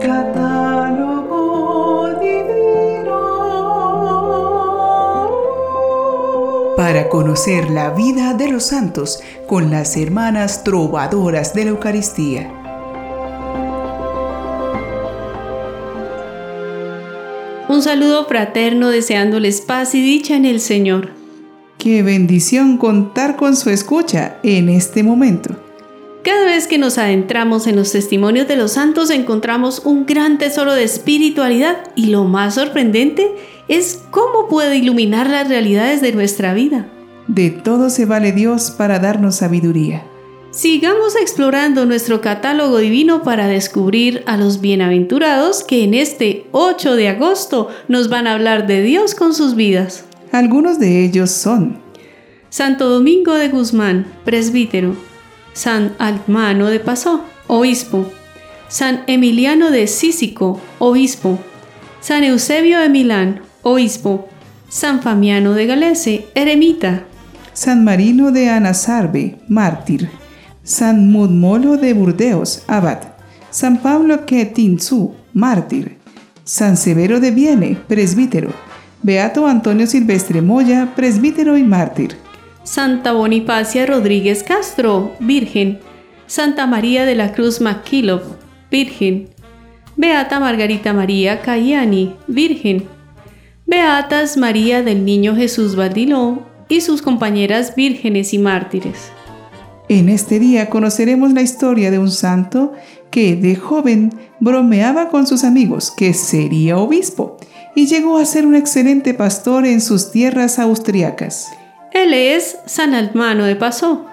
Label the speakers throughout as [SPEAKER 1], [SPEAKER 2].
[SPEAKER 1] Catálogo divino. Para conocer la vida de los santos con las hermanas trovadoras de la Eucaristía.
[SPEAKER 2] Un saludo fraterno deseándoles paz y dicha en el Señor.
[SPEAKER 1] Qué bendición contar con su escucha en este momento.
[SPEAKER 2] Cada vez que nos adentramos en los testimonios de los santos encontramos un gran tesoro de espiritualidad y lo más sorprendente es cómo puede iluminar las realidades de nuestra vida.
[SPEAKER 1] De todo se vale Dios para darnos sabiduría.
[SPEAKER 2] Sigamos explorando nuestro catálogo divino para descubrir a los bienaventurados que en este 8 de agosto nos van a hablar de Dios con sus vidas.
[SPEAKER 1] Algunos de ellos son
[SPEAKER 2] Santo Domingo de Guzmán, presbítero. San Altmano de Pasó, obispo. San Emiliano de Cícico, obispo. San Eusebio de Milán, obispo. San Famiano de Galese, eremita.
[SPEAKER 1] San Marino de Anasarbe, mártir. San Mudmolo de Burdeos, abad. San Pablo Quetinzú, mártir. San Severo de Viene, presbítero. Beato Antonio Silvestre Moya, presbítero y mártir.
[SPEAKER 2] Santa Bonifacia Rodríguez Castro, Virgen. Santa María de la Cruz Maquilov, Virgen. Beata Margarita María Cayani, Virgen. Beatas María del Niño Jesús Valdiló y sus compañeras vírgenes y mártires.
[SPEAKER 1] En este día conoceremos la historia de un santo que de joven bromeaba con sus amigos que sería obispo y llegó a ser un excelente pastor en sus tierras austriacas.
[SPEAKER 2] Él es San Altmano de Pasó.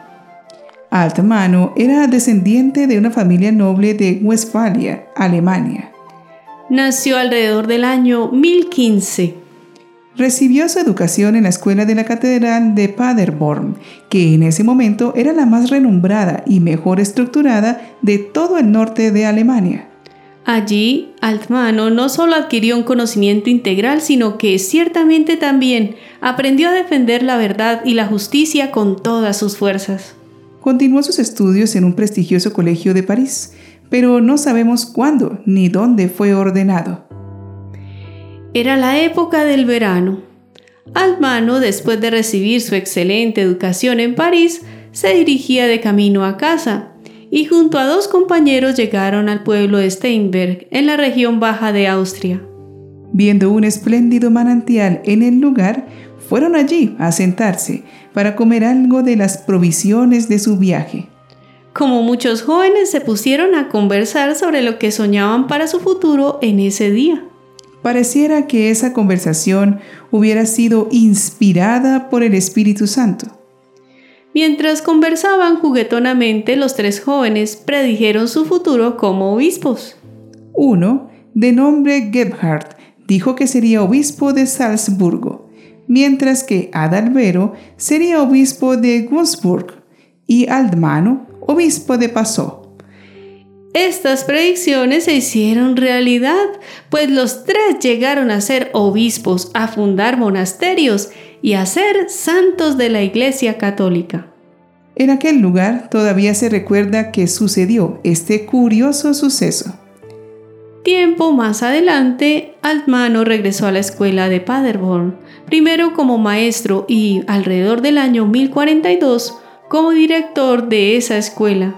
[SPEAKER 1] Altmano era descendiente de una familia noble de Westfalia, Alemania.
[SPEAKER 2] Nació alrededor del año 1015.
[SPEAKER 1] Recibió su educación en la escuela de la Catedral de Paderborn, que en ese momento era la más renombrada y mejor estructurada de todo el norte de Alemania.
[SPEAKER 2] Allí, Altmano no solo adquirió un conocimiento integral, sino que ciertamente también aprendió a defender la verdad y la justicia con todas sus fuerzas.
[SPEAKER 1] Continuó sus estudios en un prestigioso colegio de París, pero no sabemos cuándo ni dónde fue ordenado.
[SPEAKER 2] Era la época del verano. Altmano, después de recibir su excelente educación en París, se dirigía de camino a casa y junto a dos compañeros llegaron al pueblo de Steinberg, en la región baja de Austria.
[SPEAKER 1] Viendo un espléndido manantial en el lugar, fueron allí a sentarse para comer algo de las provisiones de su viaje.
[SPEAKER 2] Como muchos jóvenes se pusieron a conversar sobre lo que soñaban para su futuro en ese día.
[SPEAKER 1] Pareciera que esa conversación hubiera sido inspirada por el Espíritu Santo.
[SPEAKER 2] Mientras conversaban juguetonamente, los tres jóvenes predijeron su futuro como obispos.
[SPEAKER 1] Uno, de nombre Gebhardt, dijo que sería obispo de Salzburgo, mientras que Adalbero sería obispo de Würzburg y Aldmano obispo de Passau.
[SPEAKER 2] Estas predicciones se hicieron realidad, pues los tres llegaron a ser obispos, a fundar monasterios y a ser santos de la Iglesia Católica.
[SPEAKER 1] En aquel lugar todavía se recuerda que sucedió este curioso suceso.
[SPEAKER 2] Tiempo más adelante, Altmano regresó a la escuela de Paderborn, primero como maestro y alrededor del año 1042 como director de esa escuela.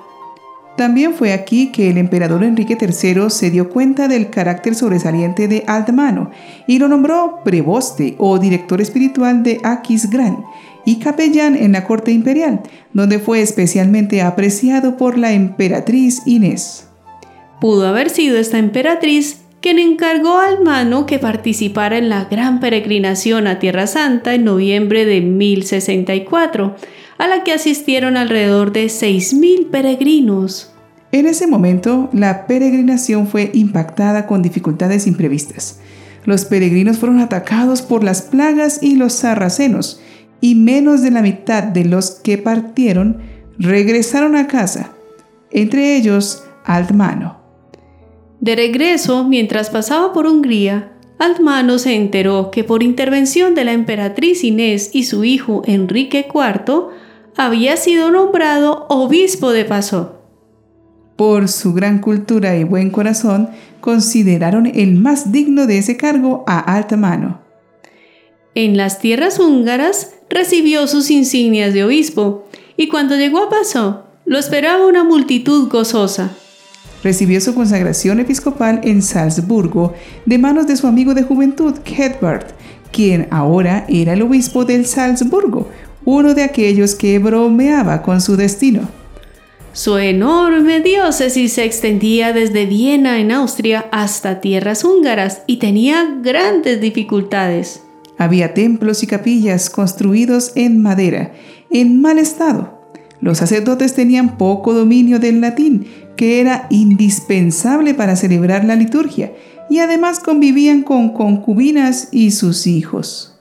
[SPEAKER 1] También fue aquí que el emperador Enrique III se dio cuenta del carácter sobresaliente de Altmano y lo nombró preboste o director espiritual de Aquisgrán y capellán en la corte imperial, donde fue especialmente apreciado por la emperatriz Inés.
[SPEAKER 2] Pudo haber sido esta emperatriz quien encargó a Altmano que participara en la gran peregrinación a Tierra Santa en noviembre de 1064, a la que asistieron alrededor de 6.000 peregrinos.
[SPEAKER 1] En ese momento, la peregrinación fue impactada con dificultades imprevistas. Los peregrinos fueron atacados por las plagas y los sarracenos, y menos de la mitad de los que partieron regresaron a casa, entre ellos Altmano.
[SPEAKER 2] De regreso, mientras pasaba por Hungría, Altmano se enteró que por intervención de la emperatriz Inés y su hijo Enrique IV, había sido nombrado obispo de Paso.
[SPEAKER 1] por su gran cultura y buen corazón, consideraron el más digno de ese cargo a alta mano.
[SPEAKER 2] En las tierras húngaras recibió sus insignias de obispo y cuando llegó a Paso lo esperaba una multitud gozosa.
[SPEAKER 1] Recibió su consagración episcopal en Salzburgo de manos de su amigo de juventud, Hedbert, quien ahora era el obispo del Salzburgo, uno de aquellos que bromeaba con su destino.
[SPEAKER 2] Su enorme diócesis se extendía desde Viena en Austria hasta tierras húngaras y tenía grandes dificultades.
[SPEAKER 1] Había templos y capillas construidos en madera, en mal estado. Los sacerdotes tenían poco dominio del latín, que era indispensable para celebrar la liturgia, y además convivían con concubinas y sus hijos.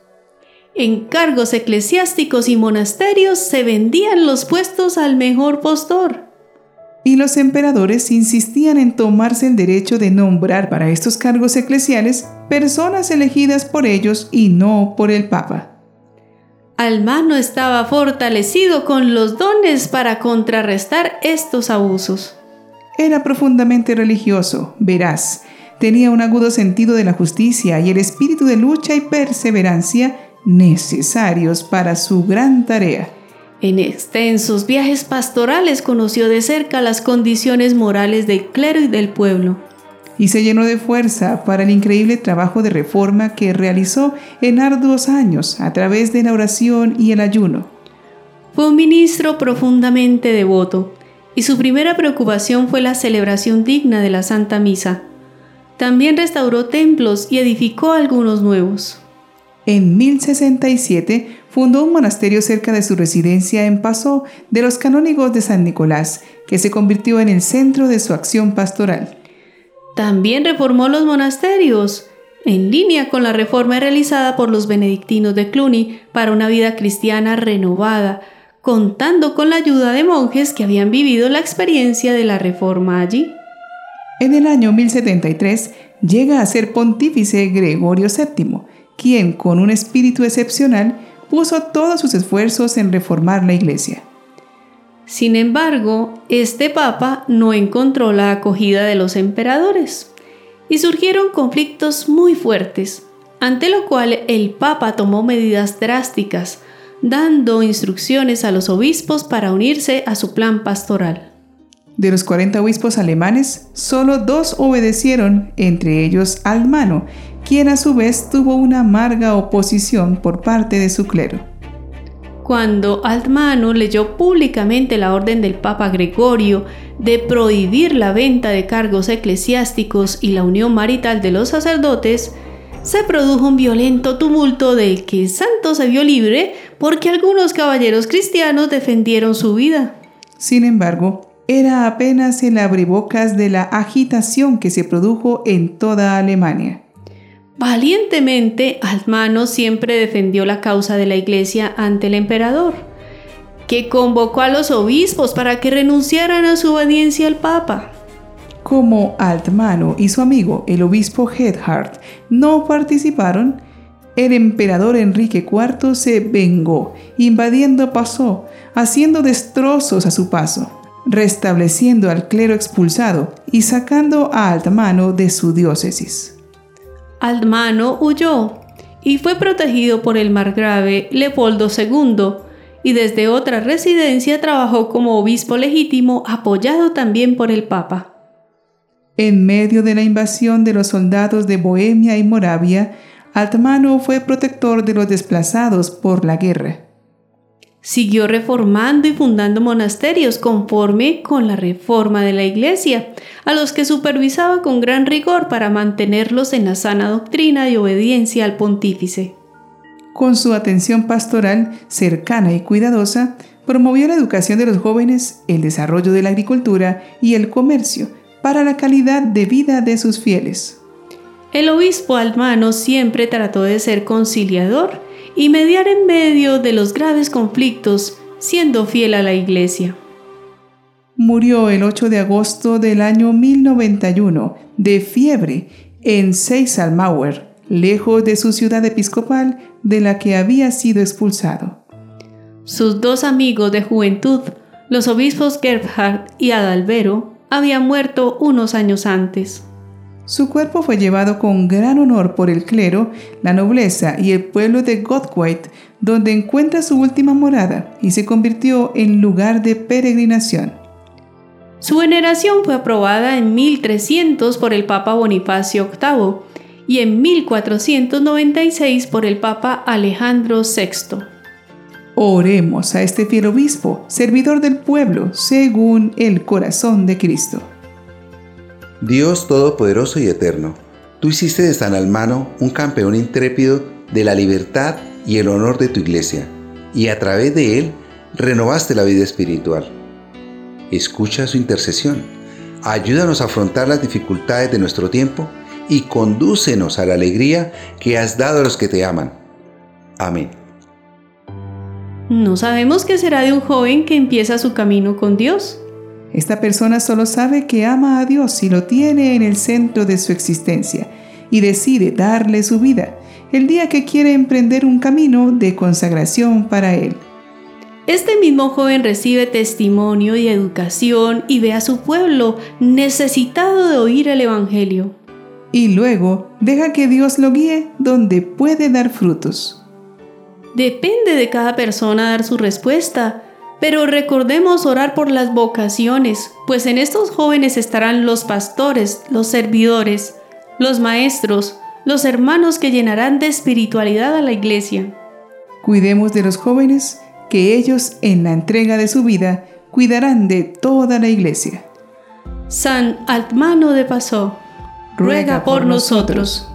[SPEAKER 2] En cargos eclesiásticos y monasterios se vendían los puestos al mejor postor.
[SPEAKER 1] Y los emperadores insistían en tomarse el derecho de nombrar para estos cargos eclesiales personas elegidas por ellos y no por el Papa.
[SPEAKER 2] Almano estaba fortalecido con los dones para contrarrestar estos abusos.
[SPEAKER 1] Era profundamente religioso, veraz, tenía un agudo sentido de la justicia y el espíritu de lucha y perseverancia necesarios para su gran tarea.
[SPEAKER 2] En extensos viajes pastorales conoció de cerca las condiciones morales del clero y del pueblo.
[SPEAKER 1] Y se llenó de fuerza para el increíble trabajo de reforma que realizó en arduos años a través de la oración y el ayuno.
[SPEAKER 2] Fue un ministro profundamente devoto y su primera preocupación fue la celebración digna de la Santa Misa. También restauró templos y edificó algunos nuevos.
[SPEAKER 1] En 1067 fundó un monasterio cerca de su residencia en Paso de los canónigos de San Nicolás, que se convirtió en el centro de su acción pastoral.
[SPEAKER 2] También reformó los monasterios, en línea con la reforma realizada por los benedictinos de Cluny para una vida cristiana renovada, contando con la ayuda de monjes que habían vivido la experiencia de la reforma allí.
[SPEAKER 1] En el año 1073 llega a ser pontífice Gregorio VII, quien con un espíritu excepcional puso todos sus esfuerzos en reformar la iglesia.
[SPEAKER 2] Sin embargo, este papa no encontró la acogida de los emperadores y surgieron conflictos muy fuertes, ante lo cual el papa tomó medidas drásticas, dando instrucciones a los obispos para unirse a su plan pastoral.
[SPEAKER 1] De los 40 obispos alemanes, solo dos obedecieron, entre ellos Almano, quien a su vez tuvo una amarga oposición por parte de su clero.
[SPEAKER 2] Cuando Altmano leyó públicamente la orden del Papa Gregorio de prohibir la venta de cargos eclesiásticos y la unión marital de los sacerdotes, se produjo un violento tumulto del que el santo se vio libre porque algunos caballeros cristianos defendieron su vida.
[SPEAKER 1] Sin embargo, era apenas el abrebocas de la agitación que se produjo en toda Alemania.
[SPEAKER 2] Valientemente, Altmano siempre defendió la causa de la iglesia ante el emperador, que convocó a los obispos para que renunciaran a su obediencia al Papa.
[SPEAKER 1] Como Altmano y su amigo, el obispo Hedhard, no participaron, el emperador Enrique IV se vengó, invadiendo Pasó, haciendo destrozos a su paso, restableciendo al clero expulsado y sacando a Altmano de su diócesis.
[SPEAKER 2] Altmano huyó y fue protegido por el margrave Leopoldo II y desde otra residencia trabajó como obispo legítimo apoyado también por el Papa.
[SPEAKER 1] En medio de la invasión de los soldados de Bohemia y Moravia, Altmano fue protector de los desplazados por la guerra.
[SPEAKER 2] Siguió reformando y fundando monasterios conforme con la reforma de la Iglesia, a los que supervisaba con gran rigor para mantenerlos en la sana doctrina y obediencia al pontífice.
[SPEAKER 1] Con su atención pastoral cercana y cuidadosa, promovió la educación de los jóvenes, el desarrollo de la agricultura y el comercio para la calidad de vida de sus fieles.
[SPEAKER 2] El obispo Almano siempre trató de ser conciliador y mediar en medio de los graves conflictos, siendo fiel a la Iglesia.
[SPEAKER 1] Murió el 8 de agosto del año 1091 de fiebre en Seysalmauer, lejos de su ciudad episcopal de la que había sido expulsado.
[SPEAKER 2] Sus dos amigos de juventud, los obispos Gerhard y Adalbero, Había muerto unos años antes.
[SPEAKER 1] Su cuerpo fue llevado con gran honor por el clero, la nobleza y el pueblo de Godquite, donde encuentra su última morada y se convirtió en lugar de peregrinación.
[SPEAKER 2] Su veneración fue aprobada en 1300 por el Papa Bonifacio VIII y en 1496 por el Papa Alejandro VI.
[SPEAKER 1] Oremos a este fiel obispo, servidor del pueblo, según el corazón de Cristo.
[SPEAKER 3] Dios Todopoderoso y Eterno, tú hiciste de San Almano un campeón intrépido de la libertad y el honor de tu iglesia, y a través de él renovaste la vida espiritual. Escucha su intercesión, ayúdanos a afrontar las dificultades de nuestro tiempo y condúcenos a la alegría que has dado a los que te aman. Amén.
[SPEAKER 2] No sabemos qué será de un joven que empieza su camino con Dios.
[SPEAKER 1] Esta persona solo sabe que ama a Dios y lo tiene en el centro de su existencia y decide darle su vida el día que quiere emprender un camino de consagración para Él.
[SPEAKER 2] Este mismo joven recibe testimonio y educación y ve a su pueblo necesitado de oír el Evangelio.
[SPEAKER 1] Y luego deja que Dios lo guíe donde puede dar frutos.
[SPEAKER 2] Depende de cada persona dar su respuesta, pero recordemos orar por las vocaciones, pues en estos jóvenes estarán los pastores, los servidores, los maestros, los hermanos que llenarán de espiritualidad a la iglesia.
[SPEAKER 1] Cuidemos de los jóvenes, que ellos en la entrega de su vida cuidarán de toda la iglesia.
[SPEAKER 2] San Altmano de Pasó, ruega por nosotros.